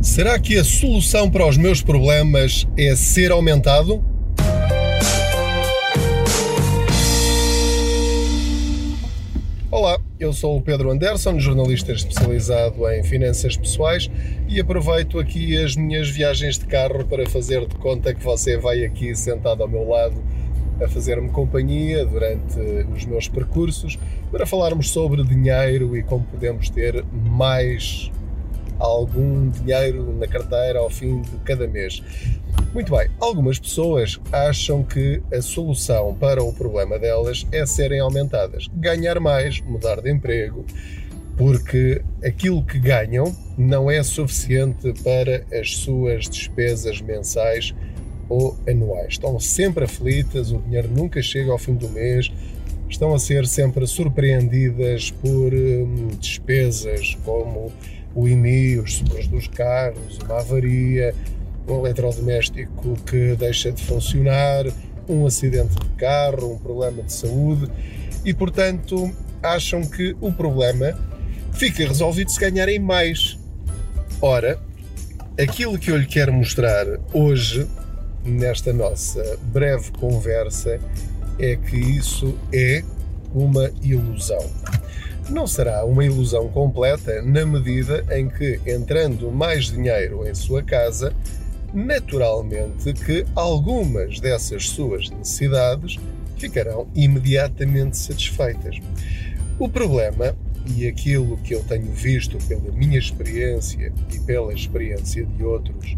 Será que a solução para os meus problemas é ser aumentado? Olá, eu sou o Pedro Anderson, jornalista especializado em finanças pessoais e aproveito aqui as minhas viagens de carro para fazer de conta que você vai aqui sentado ao meu lado a fazer-me companhia durante os meus percursos para falarmos sobre dinheiro e como podemos ter mais algum dinheiro na carteira ao fim de cada mês. Muito bem, algumas pessoas acham que a solução para o problema delas é serem aumentadas, ganhar mais, mudar de emprego, porque aquilo que ganham não é suficiente para as suas despesas mensais ou anuais. Estão sempre aflitas, o dinheiro nunca chega ao fim do mês, estão a ser sempre surpreendidas por hum, despesas como o IMI, os seguros dos carros, uma avaria, um eletrodoméstico que deixa de funcionar, um acidente de carro, um problema de saúde e, portanto, acham que o problema fica resolvido se ganharem mais. Ora, aquilo que eu lhe quero mostrar hoje, nesta nossa breve conversa, é que isso é uma ilusão não será uma ilusão completa na medida em que, entrando mais dinheiro em sua casa, naturalmente que algumas dessas suas necessidades ficarão imediatamente satisfeitas. O problema, e aquilo que eu tenho visto pela minha experiência e pela experiência de outros,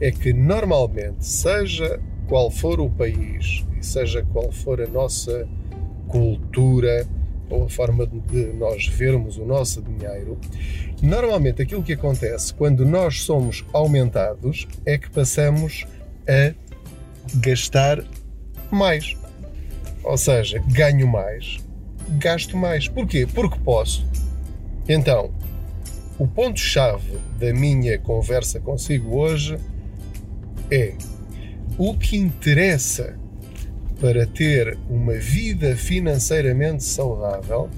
é que normalmente, seja qual for o país e seja qual for a nossa cultura, a forma de nós vermos o nosso dinheiro, normalmente aquilo que acontece quando nós somos aumentados é que passamos a gastar mais. Ou seja, ganho mais, gasto mais. Porquê? Porque posso. Então, o ponto-chave da minha conversa consigo hoje é o que interessa para ter uma vida financeiramente saudável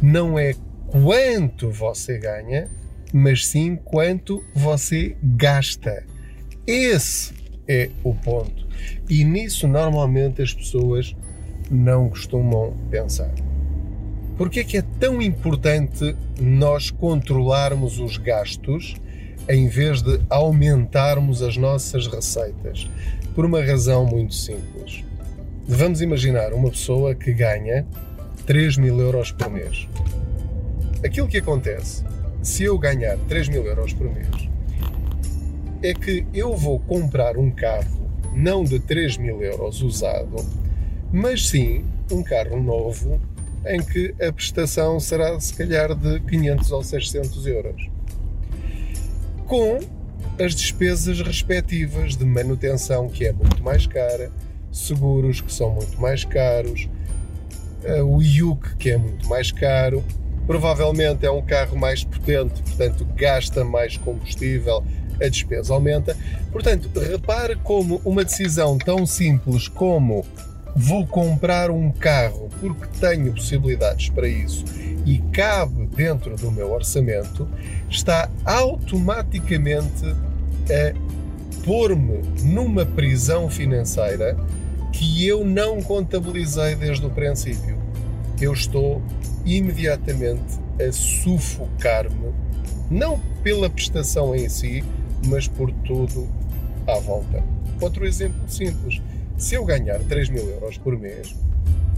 não é quanto você ganha, mas sim quanto você gasta. Esse é o ponto. E nisso normalmente as pessoas não costumam pensar. Por é que é tão importante nós controlarmos os gastos em vez de aumentarmos as nossas receitas? Por uma razão muito simples. Vamos imaginar uma pessoa que ganha 3 mil euros por mês. Aquilo que acontece, se eu ganhar 3 mil euros por mês, é que eu vou comprar um carro não de 3 mil euros usado, mas sim um carro novo em que a prestação será se calhar de 500 ou 600 euros. Com as despesas respectivas de manutenção, que é muito mais cara, seguros que são muito mais caros, eh, o IUC que é muito mais caro, provavelmente é um carro mais potente, portanto gasta mais combustível, a despesa aumenta. Portanto, repare como uma decisão tão simples como vou comprar um carro porque tenho possibilidades para isso e cabe dentro do meu orçamento, está automaticamente a pôr-me numa prisão financeira que eu não contabilizei desde o princípio. Eu estou imediatamente a sufocar-me, não pela prestação em si, mas por tudo à volta. Outro exemplo simples: se eu ganhar 3 mil euros por mês,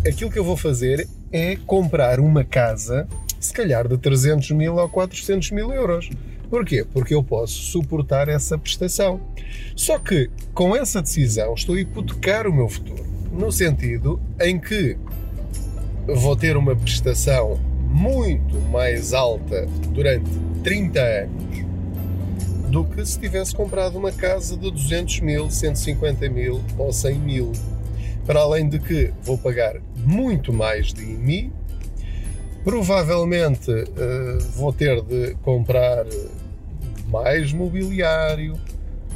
aquilo que eu vou fazer é comprar uma casa, se calhar de 300 mil ou 400 mil euros. Porquê? Porque eu posso suportar essa prestação. Só que com essa decisão estou a hipotecar o meu futuro, no sentido em que vou ter uma prestação muito mais alta durante 30 anos do que se tivesse comprado uma casa de 200 mil, 150 mil ou 100 mil. Para além de que vou pagar muito mais de IMI Provavelmente uh, vou ter de comprar mais mobiliário,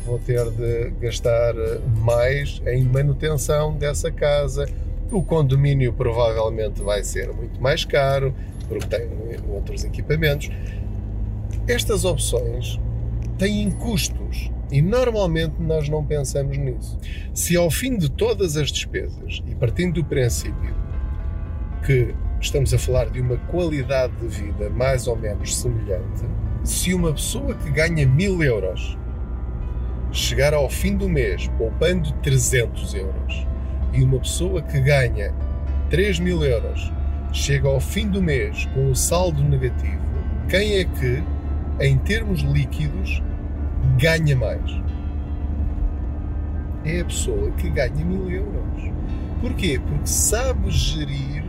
vou ter de gastar mais em manutenção dessa casa. O condomínio provavelmente vai ser muito mais caro, porque tem outros equipamentos. Estas opções têm custos e normalmente nós não pensamos nisso. Se ao fim de todas as despesas, e partindo do princípio que estamos a falar de uma qualidade de vida mais ou menos semelhante, se uma pessoa que ganha mil euros chegar ao fim do mês poupando 300 euros e uma pessoa que ganha 3 mil euros chega ao fim do mês com um saldo negativo, quem é que, em termos líquidos, ganha mais? É a pessoa que ganha mil euros. Porquê? Porque sabe gerir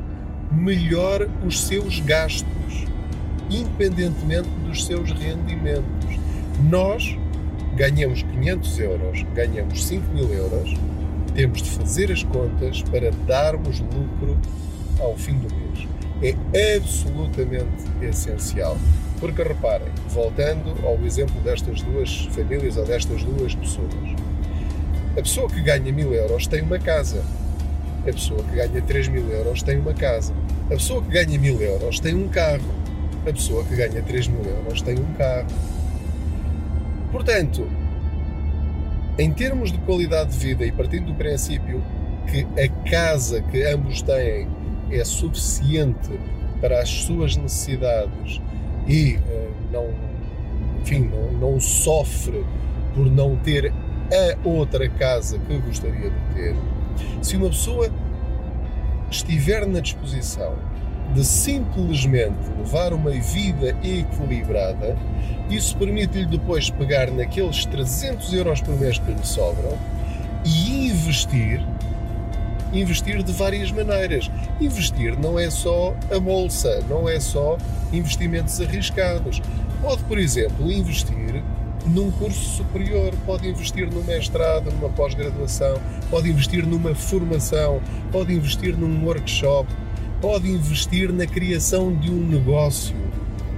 melhor os seus gastos, independentemente dos seus rendimentos. Nós ganhamos 500 euros, ganhamos 5 mil euros, temos de fazer as contas para darmos lucro ao fim do mês. É absolutamente essencial. Porque reparem, voltando ao exemplo destas duas famílias ou destas duas pessoas, a pessoa que ganha mil euros tem uma casa, a pessoa que ganha 3 mil euros tem uma casa, a pessoa que ganha mil euros tem um carro, a pessoa que ganha 3 mil euros tem um carro. Portanto, em termos de qualidade de vida e partindo do princípio que a casa que ambos têm é suficiente para as suas necessidades e uh, não, enfim, não, não sofre por não ter a outra casa que gostaria de ter, se uma pessoa estiver na disposição de simplesmente levar uma vida equilibrada, isso permite-lhe depois pegar naqueles 300 euros por mês que lhe sobram e investir investir de várias maneiras. Investir não é só a bolsa, não é só investimentos arriscados. Pode, por exemplo, investir num curso superior, pode investir no mestrado, numa pós-graduação, pode investir numa formação, pode investir num workshop, pode investir na criação de um negócio,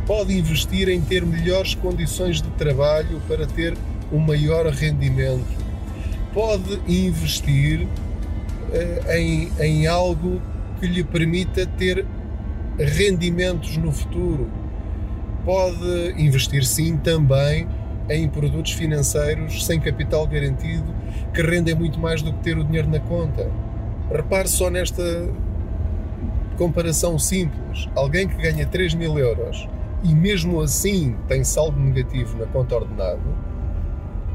pode investir em ter melhores condições de trabalho para ter um maior rendimento, pode investir uh, em, em algo que lhe permita ter rendimentos no futuro. Pode investir sim também em produtos financeiros sem capital garantido que rendem muito mais do que ter o dinheiro na conta. Repare só nesta comparação simples. Alguém que ganha 3 mil euros e mesmo assim tem saldo negativo na conta ordenado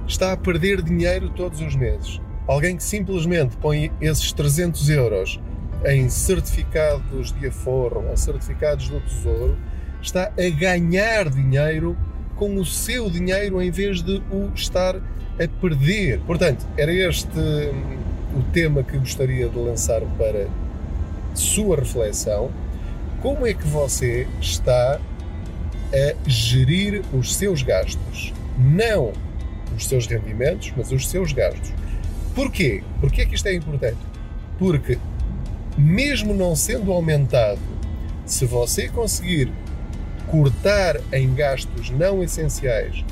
está a perder dinheiro todos os meses. Alguém que simplesmente põe esses 300 euros em certificados de aforro ou certificados do Tesouro está a ganhar dinheiro com o seu dinheiro em vez de o estar a perder. Portanto, era este hum, o tema que gostaria de lançar para sua reflexão. Como é que você está a gerir os seus gastos? Não os seus rendimentos, mas os seus gastos. Porquê? Porquê é que isto é importante? Porque, mesmo não sendo aumentado, se você conseguir cortar em gastos não essenciais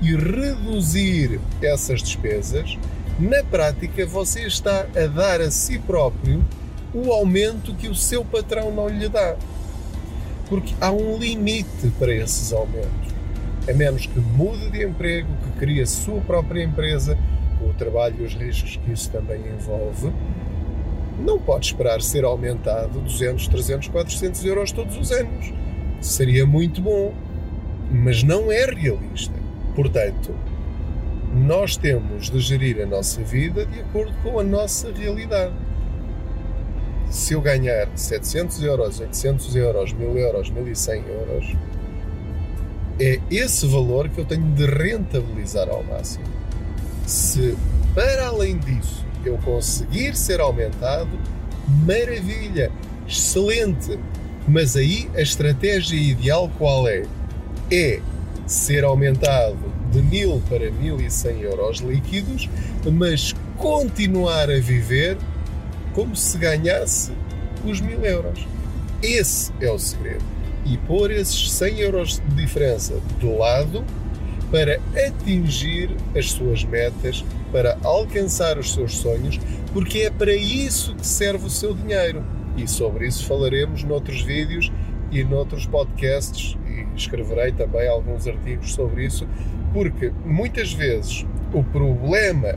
e reduzir essas despesas, na prática você está a dar a si próprio o aumento que o seu patrão não lhe dá. Porque há um limite para esses aumentos. A menos que mude de emprego, que crie a sua própria empresa, com o trabalho e os riscos que isso também envolve, não pode esperar ser aumentado 200, 300, 400 euros todos os anos seria muito bom, mas não é realista. Portanto, nós temos de gerir a nossa vida de acordo com a nossa realidade. Se eu ganhar 700 euros, 800 euros, 1000 euros, 1100 euros, é esse valor que eu tenho de rentabilizar ao máximo. Se para além disso eu conseguir ser aumentado, maravilha, excelente, mas aí a estratégia ideal qual é? É ser aumentado de 1000 para 1100 euros líquidos, mas continuar a viver como se ganhasse os 1000 euros. Esse é o segredo. E pôr esses 100 euros de diferença de lado para atingir as suas metas, para alcançar os seus sonhos, porque é para isso que serve o seu dinheiro e sobre isso falaremos noutros vídeos e noutros podcasts, e escreverei também alguns artigos sobre isso, porque muitas vezes o problema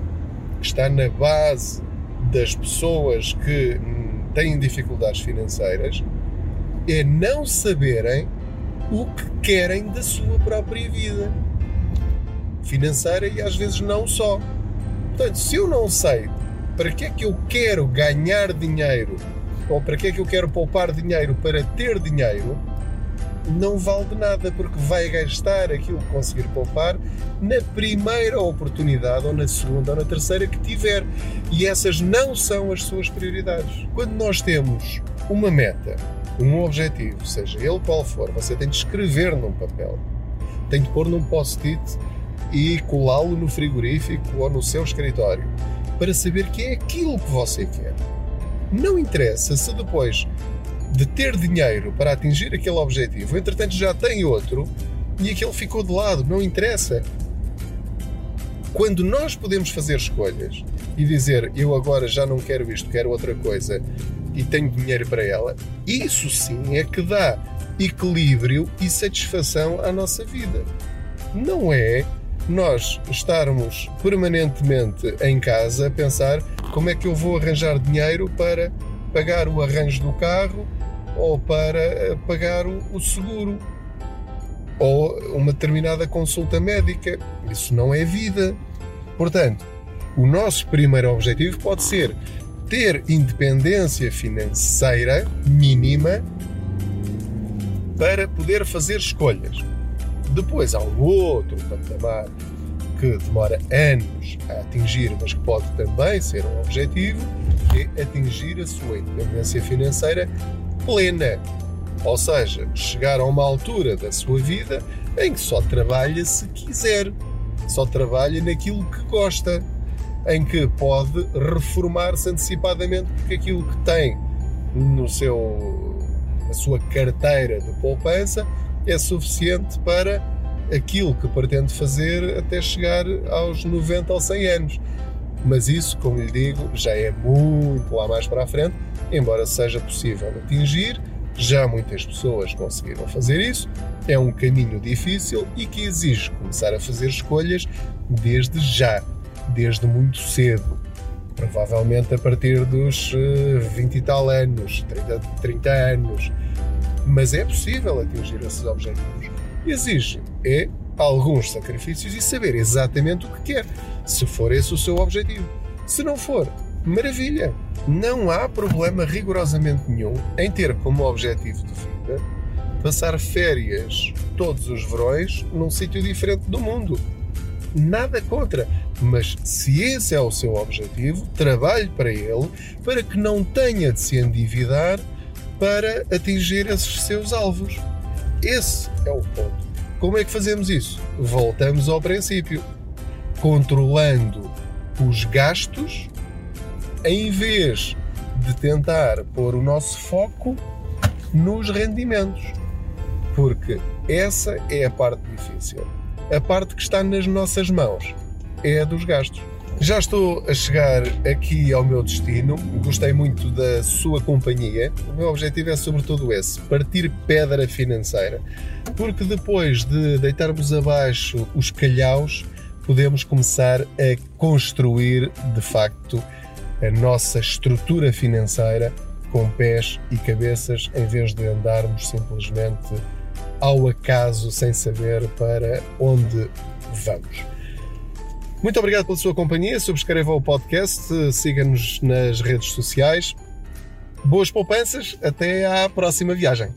que está na base das pessoas que têm dificuldades financeiras é não saberem o que querem da sua própria vida financeira e às vezes não só. Portanto, se eu não sei para que é que eu quero ganhar dinheiro ou para que é que eu quero poupar dinheiro para ter dinheiro, não vale de nada, porque vai gastar aquilo que conseguir poupar na primeira oportunidade, ou na segunda, ou na terceira que tiver. E essas não são as suas prioridades. Quando nós temos uma meta, um objetivo, seja ele qual for, você tem de escrever num papel, tem de pôr num post-it e colá-lo no frigorífico ou no seu escritório para saber que é aquilo que você quer. Não interessa se depois de ter dinheiro para atingir aquele objetivo, entretanto já tem outro e aquele ficou de lado, não interessa. Quando nós podemos fazer escolhas e dizer eu agora já não quero isto, quero outra coisa e tenho dinheiro para ela, isso sim é que dá equilíbrio e satisfação à nossa vida. Não é nós estarmos permanentemente em casa a pensar como é que eu vou arranjar dinheiro para pagar o arranjo do carro ou para eh, pagar o seguro ou uma determinada consulta médica. Isso não é vida. Portanto, o nosso primeiro objetivo pode ser ter independência financeira mínima para poder fazer escolhas. Depois há um outro patamar que demora anos a atingir, mas que pode também ser um objetivo, é atingir a sua independência financeira plena. Ou seja, chegar a uma altura da sua vida em que só trabalha se quiser, só trabalha naquilo que gosta, em que pode reformar-se antecipadamente porque aquilo que tem no seu, na sua carteira de poupança é suficiente para aquilo que pretende fazer até chegar aos 90 ou 100 anos. Mas isso, como lhe digo, já é muito lá mais para a frente, embora seja possível atingir. Já muitas pessoas conseguiram fazer isso. É um caminho difícil e que exige começar a fazer escolhas desde já, desde muito cedo. Provavelmente a partir dos 20 eh, e tal anos, 30, 30 anos. Mas é possível atingir esses objetivos. Exige é alguns sacrifícios e saber exatamente o que quer, se for esse o seu objetivo. Se não for, maravilha! Não há problema rigorosamente nenhum em ter como objetivo de vida passar férias todos os verões num sítio diferente do mundo. Nada contra, mas se esse é o seu objetivo, trabalhe para ele para que não tenha de se endividar para atingir esses seus alvos. Esse é o ponto. Como é que fazemos isso? Voltamos ao princípio, controlando os gastos em vez de tentar pôr o nosso foco nos rendimentos. Porque essa é a parte difícil. A parte que está nas nossas mãos é a dos gastos. Já estou a chegar aqui ao meu destino. Gostei muito da sua companhia. O meu objetivo é sobretudo esse: partir pedra financeira porque depois de deitarmos abaixo os calhaus, podemos começar a construir de facto a nossa estrutura financeira com pés e cabeças, em vez de andarmos simplesmente ao acaso sem saber para onde vamos. Muito obrigado pela sua companhia. Subscreva o podcast, siga-nos nas redes sociais. Boas poupanças, até à próxima viagem.